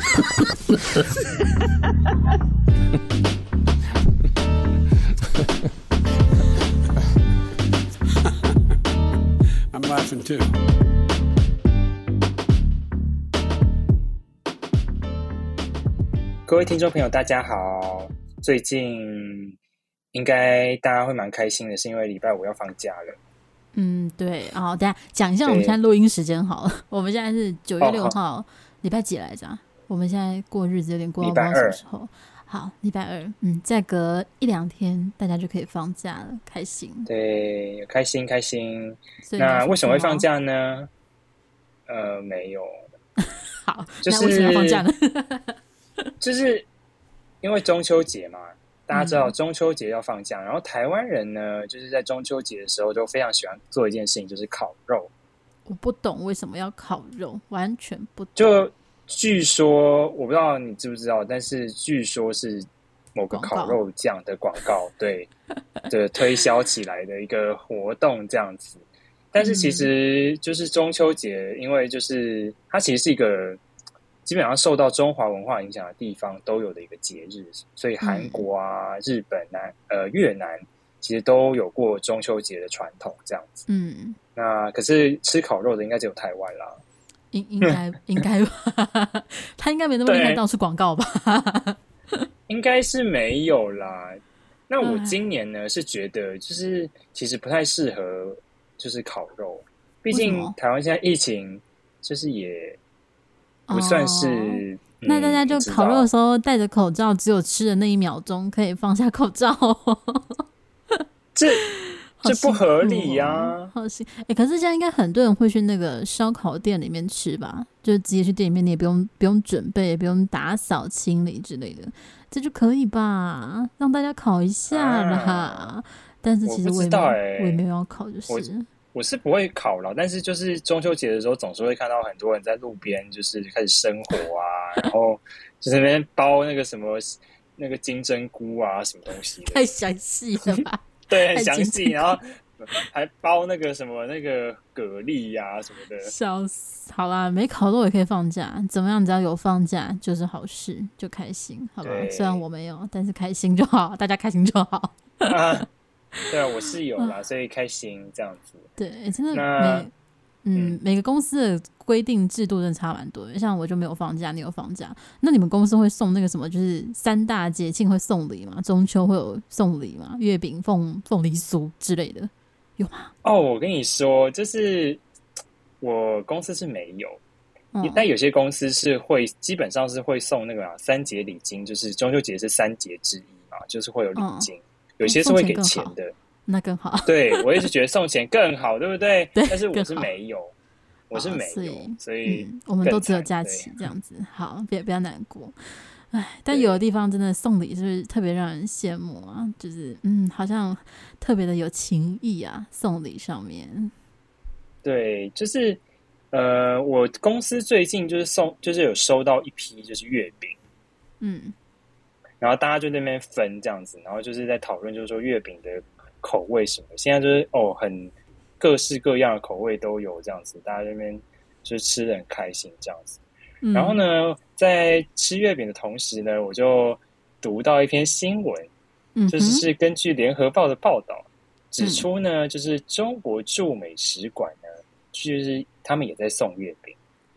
I'm laughing too. 各位听众朋友，大家好。最近应该大家会蛮开心的，是因为礼拜五要放假了。嗯，对。好，等下讲一下我们现在录音时间好了。我们现在是九月六号，礼、哦、拜几来着？我们现在过日子有点过到不知道什么时候。好，礼拜二。嗯，再隔一两天，大家就可以放假了，开心。对，开心开心。那为什么会放假呢？呃，没有。好，就是那为什么要放假呢？就是因为中秋节嘛，大家知道中秋节要放假，嗯，然后台湾人呢，就是在中秋节的时候都非常喜欢做一件事情，就是烤肉。我不懂为什么要烤肉，完全不懂。就据说，我不知道你知不知道，但是据说是某个烤肉酱的广告，对的推销起来的一个活动这样子。但是其实就是中秋节，因为就是它其实是一个。基本上受到中华文化影响的地方都有的一个节日，所以韩国啊、嗯、日本、南呃越南其实都有过中秋节的传统这样子。嗯，那可是吃烤肉的应该只有台湾啦。应应该应该吧？他应该没那么厉害到处广告吧？应该是没有啦。那我今年呢是觉得就是其实不太适合就是烤肉，毕竟台湾现在疫情就是也。不算是、哦嗯，那大家就烤肉的时候戴着口罩，只有吃的那一秒钟可以放下口罩，这这不合理呀、啊！好行，哎、欸，可是现在应该很多人会去那个烧烤店里面吃吧？就直接去店里面，你也不用不用准备，也不用打扫清理之类的，这就可以吧？让大家烤一下啦。啊、但是其实我也没有我、欸、我也没有要烤，就是。我是不会烤了，但是就是中秋节的时候，总是会看到很多人在路边就是开始生火啊，然后就在那边包那个什么那个金针菇啊，什么东西，太详细了吧？对，很详细，然后还包那个什么那个蛤蜊呀、啊、什么的。笑死！好啦，没考到也可以放假，怎么样？只要有放假就是好事，就开心，好吧？虽然我没有，但是开心就好，大家开心就好。啊 对啊，我是有啦，所以开心这样子。对，真的每嗯，嗯每个公司的规定制度真的差蛮多的。像我就没有放假，你有放假，那你们公司会送那个什么？就是三大节庆会送礼吗？中秋会有送礼吗？月饼、凤凤梨酥之类的有吗？哦，我跟你说，就是我公司是没有，嗯、但有些公司是会，基本上是会送那个、啊、三节礼金，就是中秋节是三节之一嘛，就是会有礼金。嗯有些是会给钱的，更那更好。对，我一直觉得送钱更好，对不对？对，但是我是没有，我是没有，哦、所以、嗯、我们都只有假期这样子。好，别不要难过。哎，但有的地方真的送礼是不是特别让人羡慕啊？就是嗯，好像特别的有情义啊，送礼上面。对，就是呃，我公司最近就是送，就是有收到一批就是月饼，嗯。然后大家就那边分这样子，然后就是在讨论，就是说月饼的口味什么。现在就是哦，很各式各样的口味都有这样子，大家在那边就是吃的很开心这样子。嗯。然后呢，在吃月饼的同时呢，我就读到一篇新闻，嗯，就是是根据联合报的报道指出呢，就是中国驻美使馆呢，就是他们也在送月饼，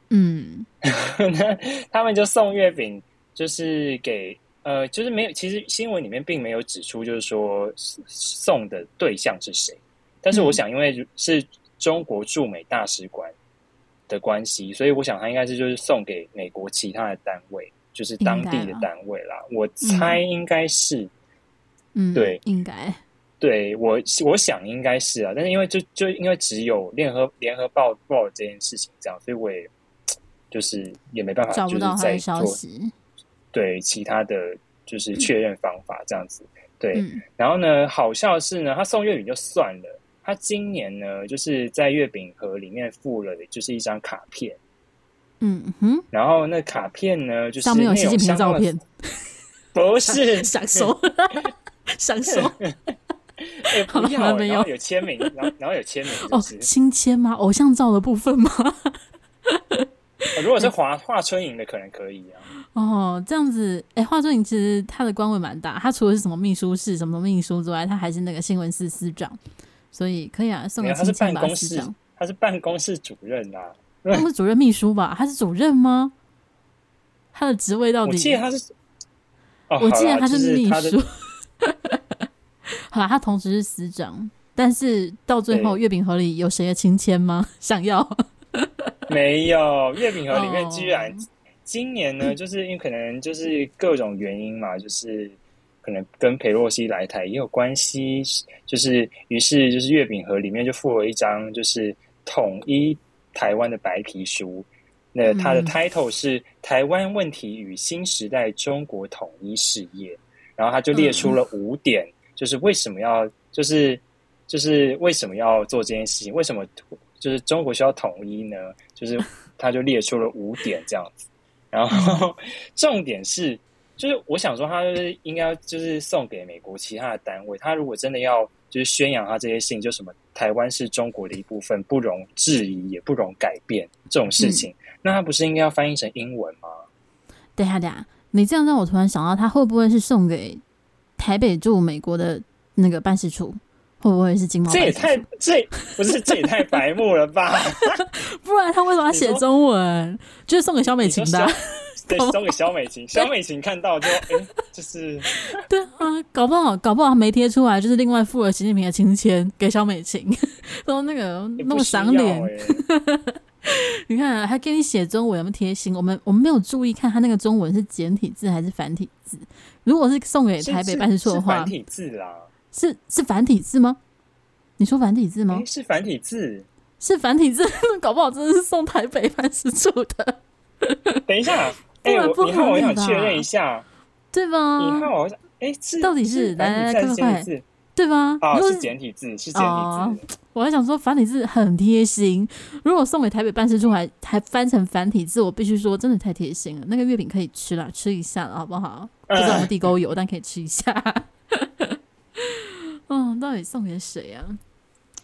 嗯，那他们就送月饼，就是给。呃，就是没有，其实新闻里面并没有指出，就是说送的对象是谁。但是我想，因为是中国驻美大使馆的关系，所以我想他应该是就是送给美国其他的单位，就是当地的单位啦。我猜应该是，嗯，对，应该，对我我想应该是啊。但是因为就就因为只有联合联合报报这件事情这样，所以我也就是也没办法找不到他的消息。对其他的就是确认方法这样子，嗯、对、嗯。然后呢，好笑的是呢，他送月饼就算了，他今年呢，就是在月饼盒里面附了就是一张卡片。嗯哼。然后那卡片呢，就是上面有习近平的照片，不是想 说，想说。哎，不要，没有有签名，然后然后有签名，哦，亲签吗？偶像照的部分吗？如果是华华春莹的，可能可以啊。哦，这样子，哎、欸，华春莹其实他的官位蛮大，他除了是什么秘书室、什么秘书之外，他还是那个新闻司司长，所以可以啊，送个亲亲吧，司长。他是办公室主任啊，他是主任秘书吧？他是主任吗？他的职位到底？我记得他是，哦、我记得他是秘书。好啦，他同时是司长，但是到最后月饼盒里有谁的亲签吗？想要？没有，月饼盒里面居然今年呢，就是因为可能就是各种原因嘛，就是可能跟裴洛西来台也有关系，就是于是就是月饼盒里面就附了一张就是统一台湾的白皮书。那它的 title 是《台湾问题与新时代中国统一事业》，然后他就列出了五点，就是为什么要，就是就是为什么要做这件事情？为什么就是中国需要统一呢？就是他就列出了五点这样子，然后 重点是，就是我想说，他就是应该就是送给美国其他的单位，他如果真的要就是宣扬他这些事情，就什么台湾是中国的一部分，不容置疑，也不容改变这种事情。嗯那他不是应该要翻译成英文吗？等下等下，你这样让我突然想到，他会不会是送给台北驻美国的那个办事处？会不会是金毛？这也太这不是这也太白目了吧？不然他为什么要写中文？就是送给小美琴的。对，送给小美琴。小美琴看到就哎、欸，就是 对啊，搞不好搞不好没贴出来，就是另外附了习近平的亲签给小美琴，说那个那么赏脸。你看，还给你写中文，那么贴心。我们我们没有注意看他那个中文是简体字还是繁体字。如果是送给台北办事处的话，繁体字啦，是是繁体字吗？你说繁体字吗？是繁体字，是繁体字，搞不好真的是送台北办事处的。等一下，哎、欸，你看，我想确认一下，对吧？你看，我想，哎、欸，是到底是，是来来来，快！对吧？啊，是简体字，是简体字。哦、我还想说繁体字很贴心，如果送给台北办事处还还翻成繁体字，我必须说真的太贴心了。那个月饼可以吃了，吃一下了，好不好？不知道有没有地沟油，但可以吃一下。嗯，到底送给谁啊？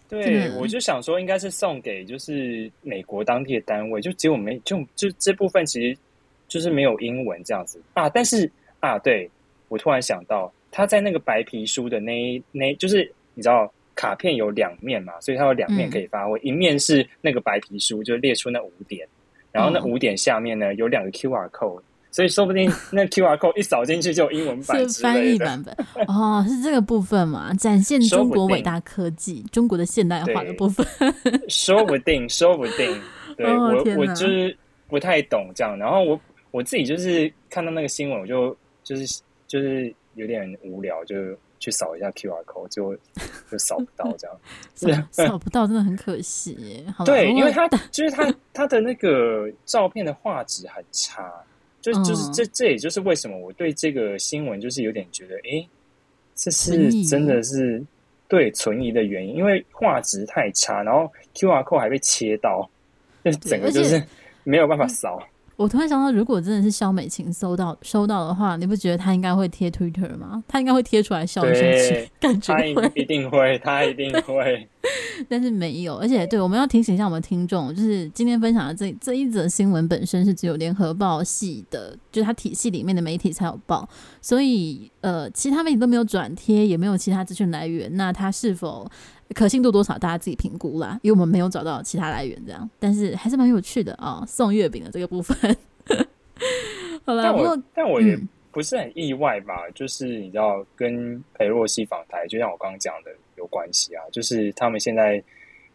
对，我就想说应该是送给就是美国当地的单位，就结果没就就这部分其实就是没有英文这样子啊。但是啊，对，我突然想到。他在那个白皮书的那一那，就是你知道卡片有两面嘛，所以它有两面可以发挥。嗯、一面是那个白皮书，就列出那五点，然后那五点下面呢有两个 QR code，所以说不定 那 QR code 一扫进去就有英文版是翻译版本哦，是这个部分嘛？展现中国伟大科技、中国的现代化的部分。说不定，说不定，对、哦、我我就是不太懂这样。然后我我自己就是看到那个新闻，我就就是就是。有点无聊，就去扫一下 QR code，就就扫不到这样，扫扫不到真的很可惜耶。对，因为他就是他他的那个照片的画质很差，就就是这这也就是为什么我对这个新闻就是有点觉得，哎、欸，这是真的是对存疑的原因，因为画质太差，然后 QR code 还被切到，就整个就是没有办法扫。我突然想到，如果真的是肖美琴收到收到的话，你不觉得她应该会贴 Twitter 吗？她应该会贴出来笑一下，感觉她一定会，她一定会。但是没有，而且对，我们要提醒一下我们听众，就是今天分享的这这一则新闻本身是只有联合报系的，就是它体系里面的媒体才有报，所以呃，其他媒体都没有转贴，也没有其他资讯来源。那它是否可信度多少，大家自己评估啦，因为我们没有找到其他来源，这样。但是还是蛮有趣的啊、哦，送月饼的这个部分。好过但我也不是很意外吧，嗯、就是你知道，跟裴洛西访台，就像我刚刚讲的。有关系啊，就是他们现在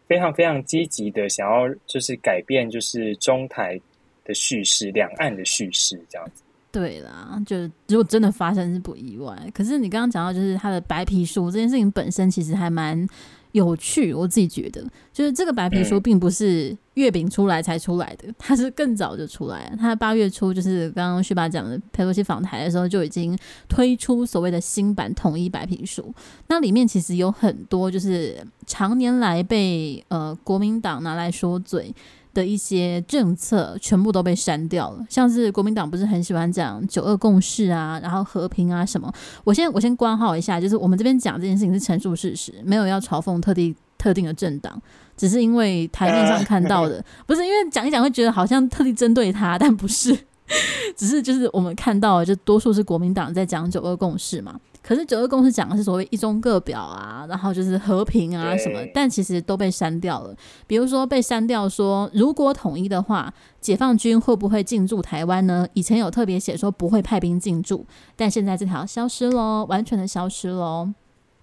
非常非常积极的想要，就是改变，就是中台的叙事，两岸的叙事这样子。对啦，就是如果真的发生是不意外。可是你刚刚讲到，就是他的白皮书这件事情本身，其实还蛮。有趣，我自己觉得，就是这个白皮书并不是月饼出来才出来的，它是更早就出来了。它八月初就是刚刚旭爸讲的，佩洛西访台的时候就已经推出所谓的新版统一白皮书。那里面其实有很多就是常年来被呃国民党拿来说嘴的一些政策全部都被删掉了，像是国民党不是很喜欢讲九二共识啊，然后和平啊什么。我先我先关号一下，就是我们这边讲这件事情是陈述事实，没有要嘲讽特地特定的政党，只是因为台面上看到的，不是因为讲一讲会觉得好像特地针对他，但不是，只是就是我们看到，就多数是国民党在讲九二共识嘛。可是九二共识讲的是所谓一中各表啊，然后就是和平啊什么，但其实都被删掉了。比如说被删掉说，如果统一的话，解放军会不会进驻台湾呢？以前有特别写说不会派兵进驻，但现在这条消失喽，完全的消失喽。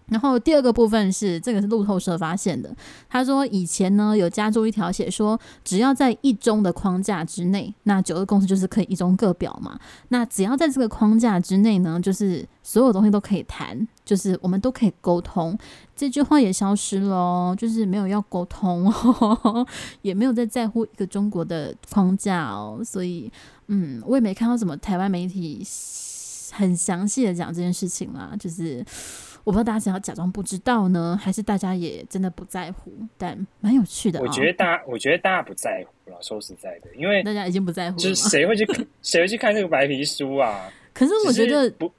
然后第二个部分是这个是路透社发现的，他说以前呢有加注一条写说，只要在一中的框架之内，那九二共识就是可以一中各表嘛。那只要在这个框架之内呢，就是所有东西都可以谈，就是我们都可以沟通。这句话也消失了，就是没有要沟通，也没有在在乎一个中国的框架哦。所以嗯，我也没看到什么台湾媒体很详细的讲这件事情啦，就是。我不知道大家想要假装不知道呢，还是大家也真的不在乎？但蛮有趣的。我觉得大家，我觉得大家不在乎了。说实在的，因为大家已经不在乎了。就是谁会去看？谁会去看这个白皮书啊？可是我觉得不，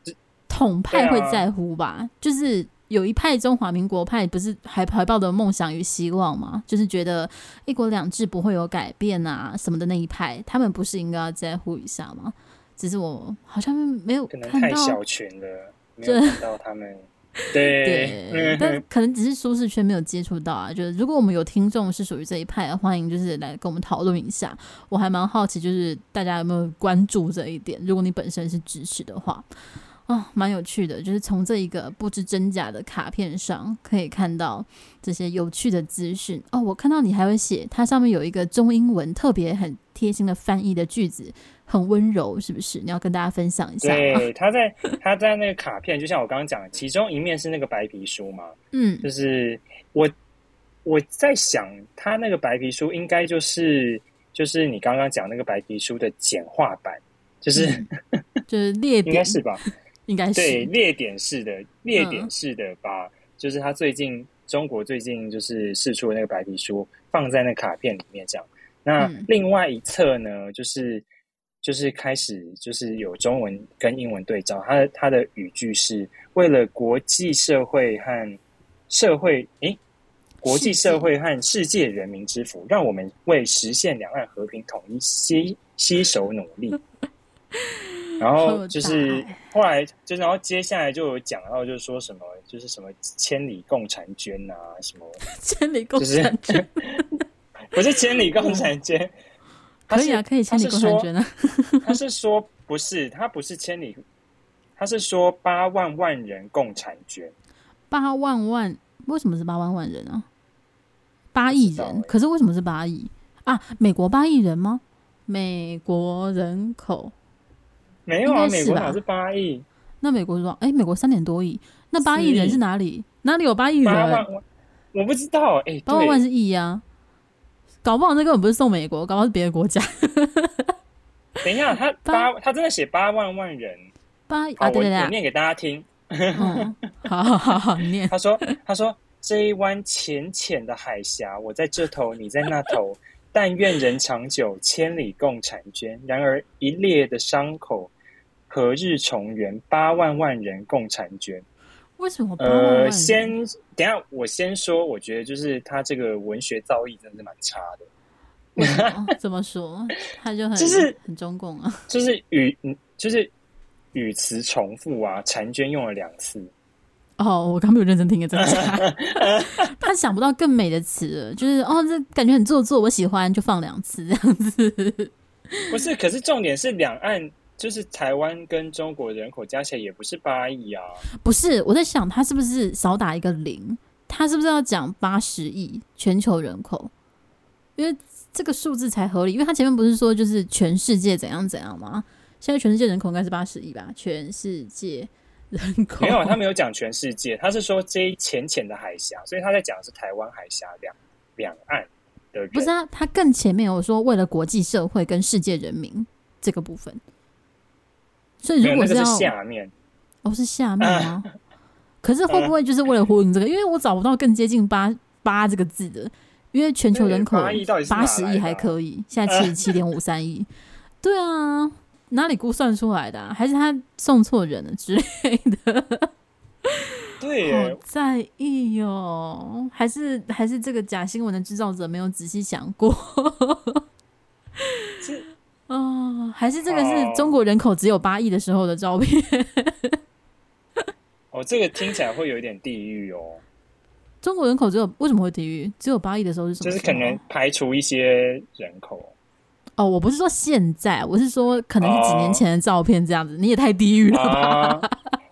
统派会在乎吧？啊、就是有一派中华民国派，不是还怀抱的梦想与希望吗？就是觉得一国两制不会有改变啊什么的那一派，他们不是应该要在乎一下吗？只是我好像没有看到，可能太小群了，没有看到他们。对，对，但可能只是舒适圈没有接触到啊。就是如果我们有听众是属于这一派的，欢迎就是来跟我们讨论一下。我还蛮好奇，就是大家有没有关注这一点？如果你本身是支持的话，啊、哦，蛮有趣的。就是从这一个不知真假的卡片上，可以看到这些有趣的资讯。哦，我看到你还会写，它上面有一个中英文特别很贴心的翻译的句子。很温柔，是不是？你要跟大家分享一下。对，他在他在那个卡片，就像我刚刚讲的，其中一面是那个白皮书嘛。嗯，就是我我在想，他那个白皮书应该就是就是你刚刚讲那个白皮书的简化版，就是、嗯、就是列点，应该是吧？应该是对列点式的列点式的把，就是他最近中国最近就是释出的那个白皮书放在那卡片里面这样。那另外一侧呢，就是。就是开始，就是有中文跟英文对照。他的他的语句是为了国际社会和社会，诶，国际社会和世界人民之福，让我们为实现两岸和平统一携携手努力。然后就是后来，就然后接下来就有讲到，就是说什么，就是什么千里共婵娟啊，什么 千里共婵娟，不是千里共婵娟。可以啊，可以千里共婵娟啊。他是说不是，他不是千里，他是说八万万人共婵娟。八万万，为什么是八万万人啊？八亿人，可是为什么是八亿啊？美国八亿人吗？美国人口没有啊？美国哪是八亿？那美国说，哎、欸，美国三点多亿，那八亿人是哪里？哪里有八亿人？八万，我不知道。哎、欸，八万万是亿呀。搞不好那根本不是送美国，搞不好是别的国家。等一下，他八他真的写八万万人八啊，对对对，我念给大家听。嗯、好好好好念。他说他说这一湾浅浅的海峡，我在这头，你在那头，但愿人长久，千里共婵娟。然而一裂的伤口，何日重圆？八万万人共婵娟。为什么？呃，先等下，我先说，我觉得就是他这个文学造诣真的是蛮差的。怎么说？他就很就是很中共啊，就是语嗯，就是语词重复啊，婵娟用了两次。哦，我刚没有认真听，真的。他想不到更美的词，就是哦，这感觉很做作，我喜欢就放两次这样子。不是，可是重点是两岸。就是台湾跟中国人口加起来也不是八亿啊！不是，我在想他是不是少打一个零？他是不是要讲八十亿全球人口？因为这个数字才合理。因为他前面不是说就是全世界怎样怎样吗？现在全世界人口应该是八十亿吧？全世界人口没有，他没有讲全世界，他是说这一浅浅的海峡，所以他在讲的是台湾海峡两两岸的人。不是啊，他更前面有说为了国际社会跟世界人民这个部分。所以如果是下面，哦，是下面吗？啊、可是会不会就是为了呼应这个？因为我找不到更接近八八这个字的，因为全球人口八十亿还可以，现在七十 七点五三亿，对啊，哪里估算出来的、啊？还是他送错人了之类的？对，好在意哦，还是还是这个假新闻的制造者没有仔细想过？是哦，还是这个是中国人口只有八亿的时候的照片？哦，这个听起来会有一点地狱哦。中国人口只有为什么会地狱？只有八亿的时候是什么？就是可能排除一些人口。哦，我不是说现在，我是说可能是几年前的照片这样子。哦、你也太地狱了吧？啊、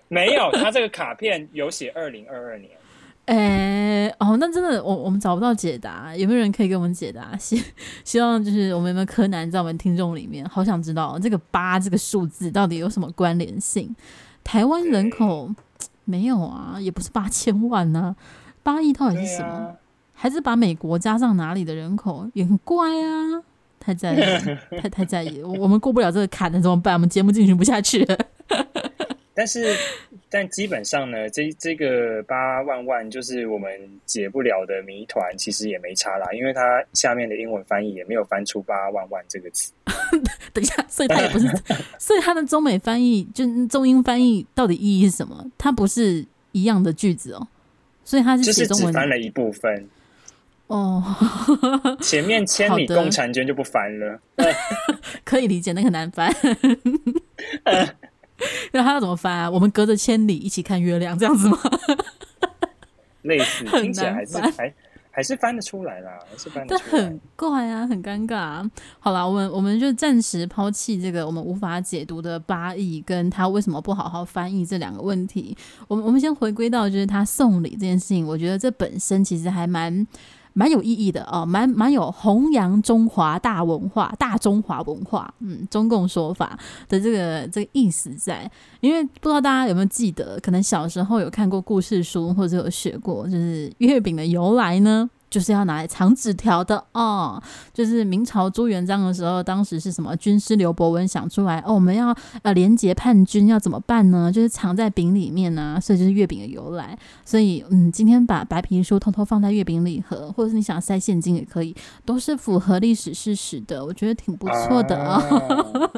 没有，他这个卡片有写二零二二年。哎，哦，那真的我我们找不到解答，有没有人可以给我们解答？希希望就是我们有没有柯南在我们听众里面，好想知道这个八这个数字到底有什么关联性？台湾人口没有啊，也不是八千万呢、啊。八亿到底是什么？啊、还是把美国加上哪里的人口也很怪啊！太在意，太太在意，我们过不了这个坎，那怎么办？我们节目进行不下去了。但是，但基本上呢，这这个八万万就是我们解不了的谜团，其实也没差啦，因为它下面的英文翻译也没有翻出八万万这个词。等一下，所以它也不是，所以它的中美翻译就中英翻译到底意义是什么？它不是一样的句子哦。所以它是就是，只翻了一部分哦。前面千里共婵娟就不翻了，可以理解，那个难翻。那他要怎么翻啊？我们隔着千里一起看月亮，这样子吗？类似，听起来还是还。还是翻得出来啦，还是翻得出来。但很怪啊，很尴尬啊。好啦，我们我们就暂时抛弃这个我们无法解读的八亿，跟他为什么不好好翻译这两个问题。我们我们先回归到就是他送礼这件事情，我觉得这本身其实还蛮。蛮有意义的哦，蛮蛮有弘扬中华大文化、大中华文化，嗯，中共说法的这个这个意思在。因为不知道大家有没有记得，可能小时候有看过故事书或者有学过，就是月饼的由来呢？就是要拿来藏纸条的哦，就是明朝朱元璋的时候，当时是什么军师刘伯温想出来哦，我们要呃廉洁叛军要怎么办呢？就是藏在饼里面呢、啊，所以就是月饼的由来。所以嗯，今天把白皮书偷偷放在月饼礼盒，或者是你想塞现金也可以，都是符合历史事实的，我觉得挺不错的啊、哦，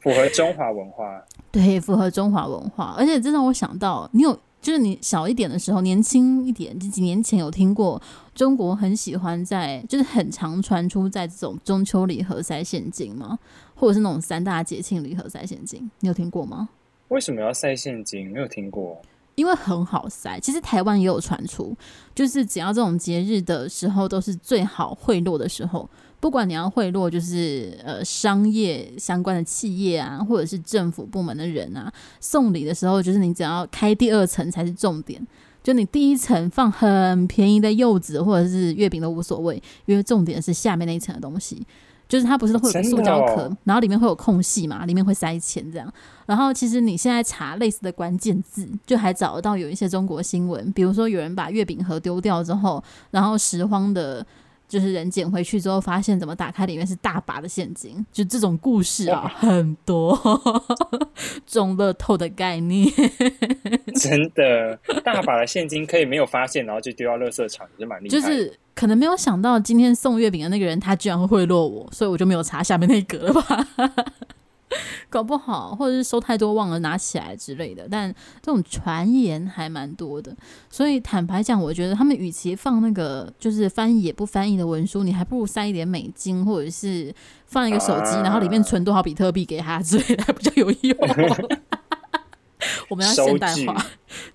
符合中华文化。对，符合中华文化，而且这让我想到，你有。就是你小一点的时候，年轻一点，就几年前有听过中国很喜欢在，就是很常传出在这种中秋礼盒塞现金吗？或者是那种三大节庆礼盒塞现金，你有听过吗？为什么要塞现金？没有听过。因为很好塞，其实台湾也有传出，就是只要这种节日的时候，都是最好贿赂的时候。不管你要贿赂，就是呃商业相关的企业啊，或者是政府部门的人啊，送礼的时候，就是你只要开第二层才是重点。就你第一层放很便宜的柚子或者是月饼都无所谓，因为重点是下面那一层的东西。就是它不是会有塑胶壳，哦、然后里面会有空隙嘛，里面会塞钱这样。然后其实你现在查类似的关键字，就还找得到有一些中国新闻，比如说有人把月饼盒丢掉之后，然后拾荒的。就是人捡回去之后，发现怎么打开里面是大把的现金，就这种故事啊，很多中乐透的概念，真的大把的现金可以没有发现，然后就丢到垃圾场，也是蛮厉害。就是可能没有想到今天送月饼的那个人，他居然会贿赂我，所以我就没有查下面那一格了吧。搞不好，或者是收太多忘了拿起来之类的，但这种传言还蛮多的。所以坦白讲，我觉得他们与其放那个就是翻译也不翻译的文书，你还不如塞一点美金，或者是放一个手机，然后里面存多少比特币给他之类的，还 比较有用。我们要现代化，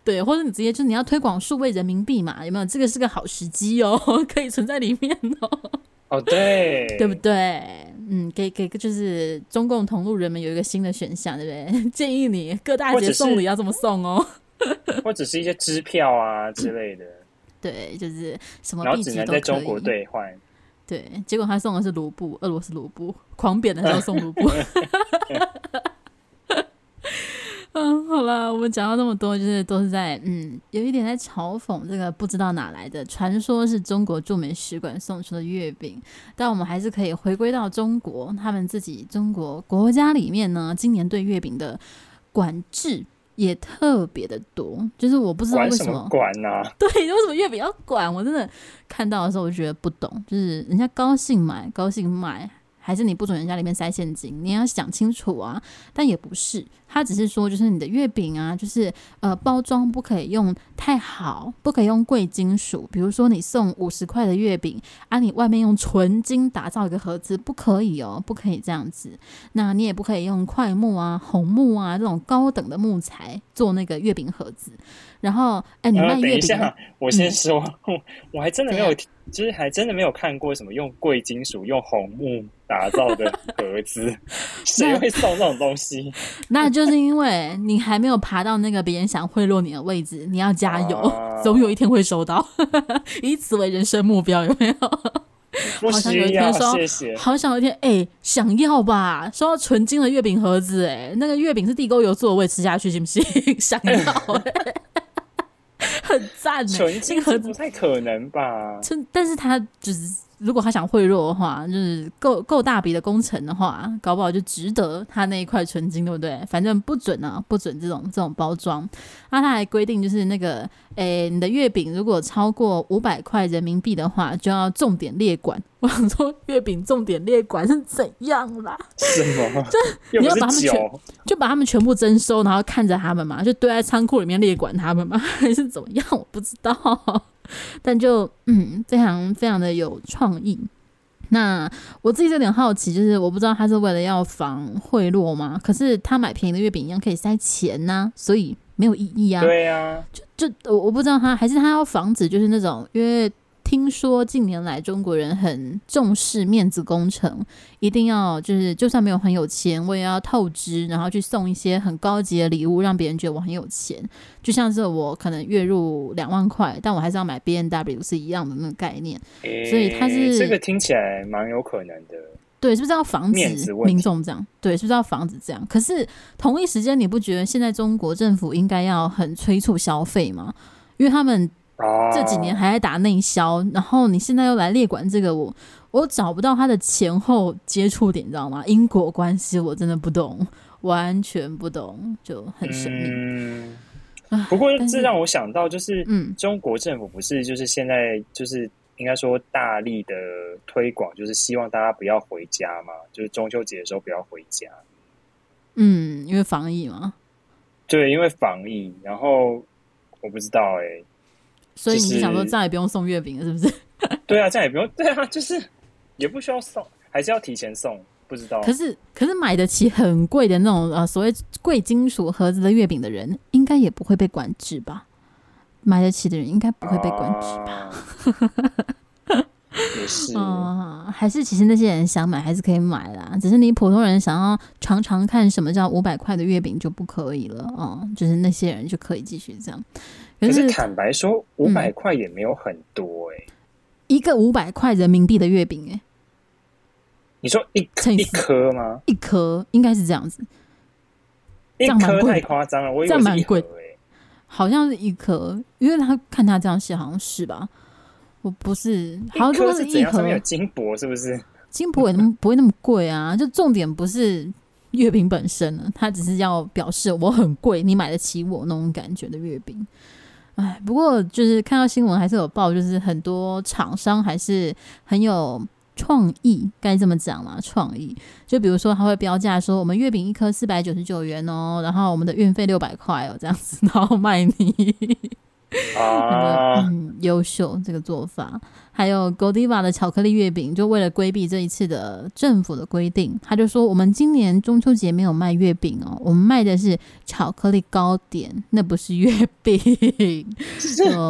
对，或者你直接就是你要推广数位人民币嘛？有没有？这个是个好时机哦，可以存在里面哦。哦，对，对不对？嗯，给给就是中共同路人们有一个新的选项，对不对？建议你各大节送礼要这么送哦，或者是一些支票啊之类的。对，就是什么币，然后只能在中国兑换。对，结果他送的是卢布，俄罗斯卢布，狂贬的时候送卢布。嗯，好了，我们讲到那么多，就是都是在嗯，有一点在嘲讽这个不知道哪来的传说，是中国驻美使馆送出的月饼。但我们还是可以回归到中国，他们自己中国国家里面呢，今年对月饼的管制也特别的多。就是我不知道为什么管呢？对，为什么月饼要管？我真的看到的时候，我就觉得不懂。就是人家高兴买，高兴卖。还是你不准人家里面塞现金？你要想清楚啊。但也不是，他只是说，就是你的月饼啊，就是呃，包装不可以用太好，不可以用贵金属，比如说你送五十块的月饼啊，你外面用纯金打造一个盒子，不可以哦，不可以这样子。那你也不可以用块木啊、红木啊这种高等的木材做那个月饼盒子。然后，哎，你卖月饼，我先说，嗯、我还真的没有，就是还真的没有看过什么用贵金属、用红木打造的盒子，谁会送这种东西？那就是因为你还没有爬到那个别人想贿赂你的位置，你要加油，啊、总有一天会收到，以此为人生目标，有没有？好想有一天收，谢谢。好想有一天，哎，想要吧？收到纯金的月饼盒子，哎，那个月饼是地沟油做的，我也吃下去，行不行？想要、欸。很赞呢，纯金盒子不太可能吧？但是他只是，如果他想贿赂的话，就是够够大笔的工程的话，搞不好就值得他那一块纯金，对不对？反正不准啊，不准这种这种包装。那他还规定，就是那个，诶，你的月饼如果超过五百块人民币的话，就要重点列管。我想说，月饼重点列管是怎样啦？什么？就你要把他们全，就把他们全部征收，然后看着他们嘛，就堆在仓库里面列管他们嘛，还是怎么样？我不知道。但就嗯，非常非常的有创意。那我自己有点好奇，就是我不知道他是为了要防贿赂吗？可是他买便宜的月饼一样可以塞钱呐、啊，所以没有意义啊。对呀、啊，就就我我不知道他还是他要防止，就是那种因为。听说近年来中国人很重视面子工程，一定要就是就算没有很有钱，我也要透支，然后去送一些很高级的礼物，让别人觉得我很有钱。就像是我可能月入两万块，但我还是要买 B N W 是一样的那个概念。欸、所以他是这个听起来蛮有可能的。对，是不是要防止民众这样？对，是不是要防止这样？可是同一时间，你不觉得现在中国政府应该要很催促消费吗？因为他们。这几年还在打内销，然后你现在又来列管这个，我我找不到它的前后接触点，你知道吗？因果关系我真的不懂，完全不懂，就很神秘。嗯，不过这让我想到，就是嗯，中国政府不是就是现在就是应该说大力的推广，就是希望大家不要回家嘛，就是中秋节的时候不要回家。嗯，因为防疫嘛。对，因为防疫，然后我不知道哎、欸。所以你想说再也不用送月饼了，是不是？对啊，再也不用。对啊，就是也不需要送，还是要提前送？不知道。可是，可是买得起很贵的那种呃所谓贵金属盒子的月饼的人，应该也不会被管制吧？买得起的人应该不会被管制吧？啊、也是。嗯，还是其实那些人想买还是可以买啦，只是你普通人想要尝尝看什么叫五百块的月饼就不可以了。嗯，就是那些人就可以继续这样。可是坦白说，五百块也没有很多哎、欸。嗯，一个五百块人民币的月饼哎、欸，你说一颗一颗吗？一颗应该是这样子，一颗太夸张了，我以为蛮贵。哎，好像是一颗，因为他看他这样写，好像是吧？我不是，好像是一盒。有金箔是不是？金箔也不会那么贵啊，就重点不是月饼本身了，他只是要表示我很贵，你买得起我那种感觉的月饼。哎，不过就是看到新闻还是有报，就是很多厂商还是很有创意，该这么讲嘛？创意，就比如说他会标价说，我们月饼一颗四百九十九元哦，然后我们的运费六百块哦，这样子，然后卖你。啊，嗯，优秀这个做法，还有 Godiva 的巧克力月饼，就为了规避这一次的政府的规定，他就说我们今年中秋节没有卖月饼哦，我们卖的是巧克力糕点，那不是月饼。就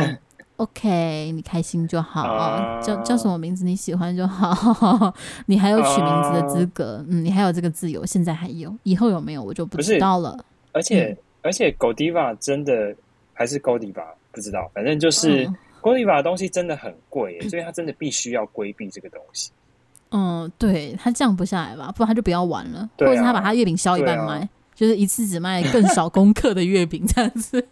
OK，你开心就好，啊、叫叫什么名字？你喜欢就好，你还有取名字的资格，啊、嗯，你还有这个自由，现在还有，以后有没有？我就不知道了。而且、嗯、而且 Godiva 真的还是 Godiva。不知道，反正就是 Godiva 的东西真的很贵，嗯，所以他真的必须要规避这个东西。嗯，对，他降不下来吧？不然他就不要玩了，啊，或者是他把他月饼削一半卖，啊，就是一次只卖更少功课的月饼这样子。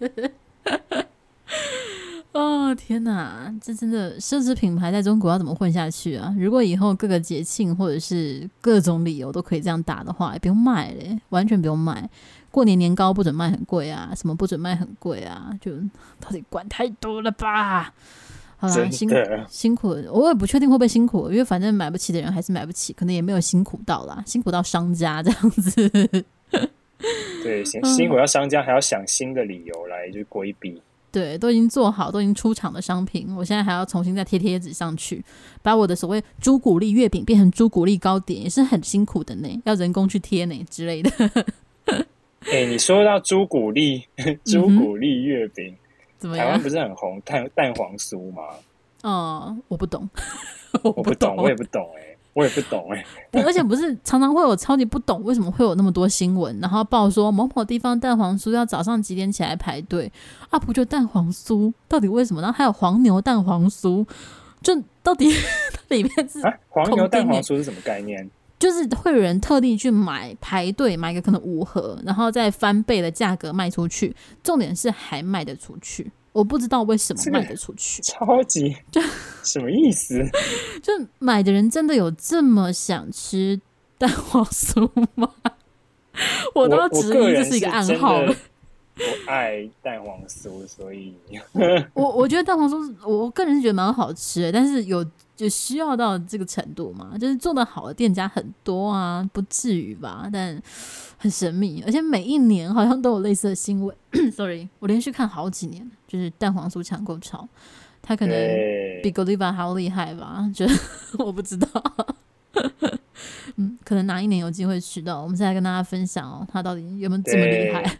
哦天哪，这真的奢侈品牌在中国要怎么混下去啊？如果以后各个节庆或者是各种理由都可以这样打的话，也不用卖嘞，完全不用卖。过年年糕不准卖很贵啊，什么不准卖很贵啊？就 到底管太多了吧？好啦，辛苦辛苦，我也不确定会不会辛苦，因为反正买不起的人还是买不起，可能也没有辛苦到啦，辛苦到商家这样子。对，辛辛苦到商家还要想新的理由来就规避。对，都已经做好，都已经出厂的商品，我现在还要重新再贴贴纸上去，把我的所谓朱古力月饼变成朱古力糕点，也是很辛苦的呢，要人工去贴呢之类的。哎、欸，你说到朱古力，朱古力月饼、嗯，怎么样？台湾不是很红蛋蛋黄酥吗？哦、嗯，我不懂，我不懂，我也不懂、欸，哎。我也不懂哎、欸，而且不是常常会有超级不懂为什么会有那么多新闻，然后报说某某地方蛋黄酥要早上几点起来排队啊？不就蛋黄酥，到底为什么？然后还有黄牛蛋黄酥，就到底 里面是、啊、黄牛蛋黄酥是什么概念？就是会有人特地去买排队买个可能五盒，然后再翻倍的价格卖出去，重点是还卖得出去。我不知道为什么卖得出去，超级就什么意思？就买的人真的有这么想吃蛋黄酥吗？我都质疑这是一个暗号。我爱蛋黄酥，所以 我我觉得蛋黄酥，我个人是觉得蛮好吃的，但是有就需要到这个程度嘛？就是做的好的店家很多啊，不至于吧？但很神秘，而且每一年好像都有类似的新闻。Sorry，我连续看好几年，就是蛋黄酥抢购潮，他可能比 Godiva 还要厉害吧？觉得我不知道，嗯，可能哪一年有机会吃到，我们现在跟大家分享哦，他到底有没有这么厉害？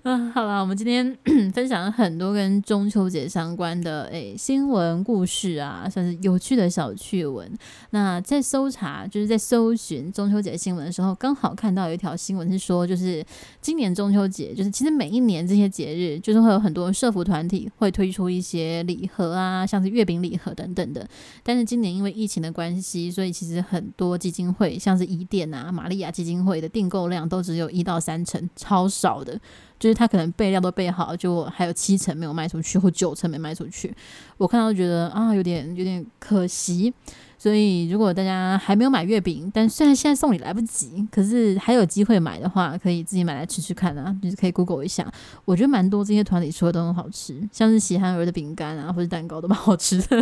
嗯，好了，我们今天 分享了很多跟中秋节相关的诶、新闻故事啊，算是有趣的小趣闻。那在搜查，就是在搜寻中秋节新闻的时候，刚好看到有一条新闻是说，就是今年中秋节，就是其实每一年这些节日，就是会有很多社福团体会推出一些礼盒啊，像是月饼礼盒等等的。但是今年因为疫情的关系，所以其实很多基金会，像是伊甸啊、玛利亚基金会的订购量都只有一到三成，超少的。就是他可能备料都备好，就还有七成没有卖出去，或九成没卖出去。我看到觉得啊，有点有点可惜。所以如果大家还没有买月饼，但虽然现在送礼来不及，可是还有机会买的话，可以自己买来吃吃看啊。就是可以 Google 一下，我觉得蛮多这些团里出的都很好吃，像是喜憨儿的饼干啊，或者蛋糕都蛮好吃的。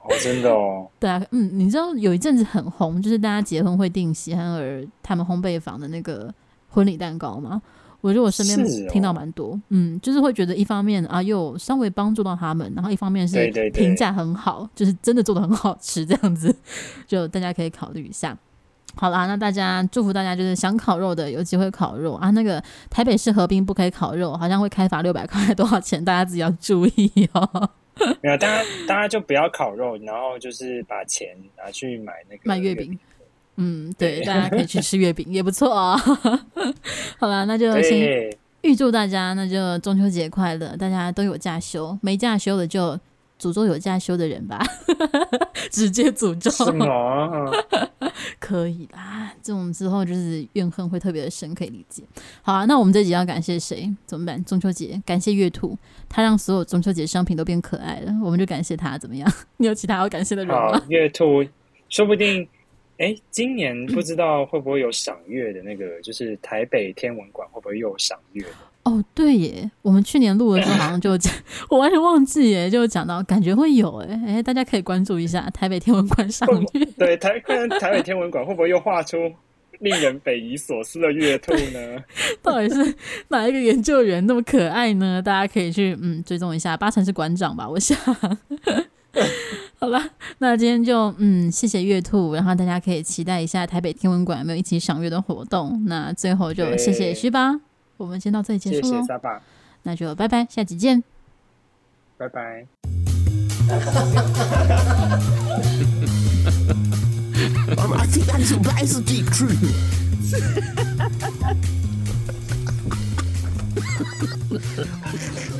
哦，真的哦。对啊，嗯，你知道有一阵子很红，就是大家结婚会订喜憨儿他们烘焙坊的那个婚礼蛋糕吗？我觉得我身边听到蛮多、哦，嗯，就是会觉得一方面啊，又稍微帮助到他们，然后一方面是评价很好，对对对，就是真的做的很好吃，这样子，就大家可以考虑一下。好啦，那大家祝福大家，就是想烤肉的有机会烤肉啊。那个台北市河滨不可以烤肉，好像会开罚六百块，多少钱？大家自己要注意哦。没有，大家大家就不要烤肉，然后就是把钱拿去买那个买月饼。嗯，对，大家可以去吃月饼，也不错啊、哦。好了，那就先预祝大家，那就中秋节快乐，大家都有假休，没假休的就诅咒有假休的人吧，直接诅咒。可以啦，这种之后就是怨恨会特别的深，可以理解。好啊，那我们这集要感谢谁？怎么办？中秋节感谢月兔，他让所有中秋节商品都变可爱了，我们就感谢他，怎么样？你有其他要感谢的人吗？月兔，说不定。哎，今年不知道会不会有赏月的那个，就是台北天文馆会不会又有赏月？哦，对耶，我们去年录的时候好像就讲，我完全忘记耶，就讲到感觉会有哎哎，大家可以关注一下台北天文馆赏月。对，台看台北天文馆会不会又画出令人匪夷所思的月兔呢？到底是哪一个研究员那么可爱呢？大家可以去嗯追踪一下，八成是馆长吧，我想。好了，那今天就嗯，谢谢月兔，然后大家可以期待一下台北天文馆有没有一起赏月的活动。那最后就谢谢徐吧，我们先到这里结束喽。谢谢沙爸，那就拜拜，下集见，拜拜。